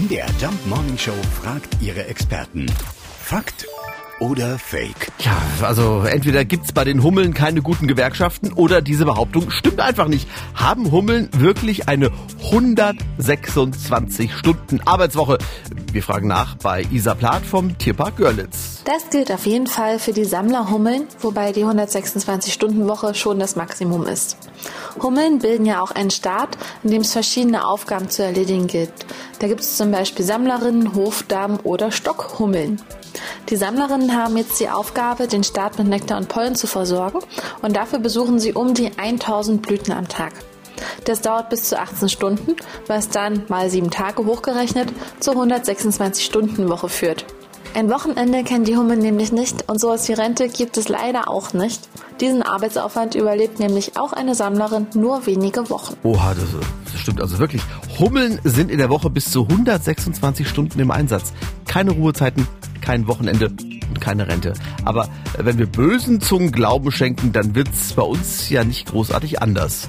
MDR Jump Morning Show fragt ihre Experten. Fakt oder Fake? Ja, also entweder gibt's bei den Hummeln keine guten Gewerkschaften oder diese Behauptung stimmt einfach nicht. Haben Hummeln wirklich eine 126 Stunden Arbeitswoche? Wir fragen nach bei Isa Plath vom Tierpark Görlitz. Das gilt auf jeden Fall für die Sammlerhummeln, wobei die 126-Stunden-Woche schon das Maximum ist. Hummeln bilden ja auch einen Staat, in dem es verschiedene Aufgaben zu erledigen gilt. Da gibt es zum Beispiel Sammlerinnen, Hofdamen oder Stockhummeln. Die Sammlerinnen haben jetzt die Aufgabe, den Staat mit Nektar und Pollen zu versorgen und dafür besuchen sie um die 1000 Blüten am Tag. Das dauert bis zu 18 Stunden, was dann mal sieben Tage hochgerechnet zur 126-Stunden-Woche führt. Ein Wochenende kennen die Hummeln nämlich nicht und sowas wie Rente gibt es leider auch nicht. Diesen Arbeitsaufwand überlebt nämlich auch eine Sammlerin nur wenige Wochen. Oha, das, das stimmt also wirklich. Hummeln sind in der Woche bis zu 126 Stunden im Einsatz. Keine Ruhezeiten, kein Wochenende und keine Rente. Aber wenn wir bösen Zungen Glauben schenken, dann wird's bei uns ja nicht großartig anders.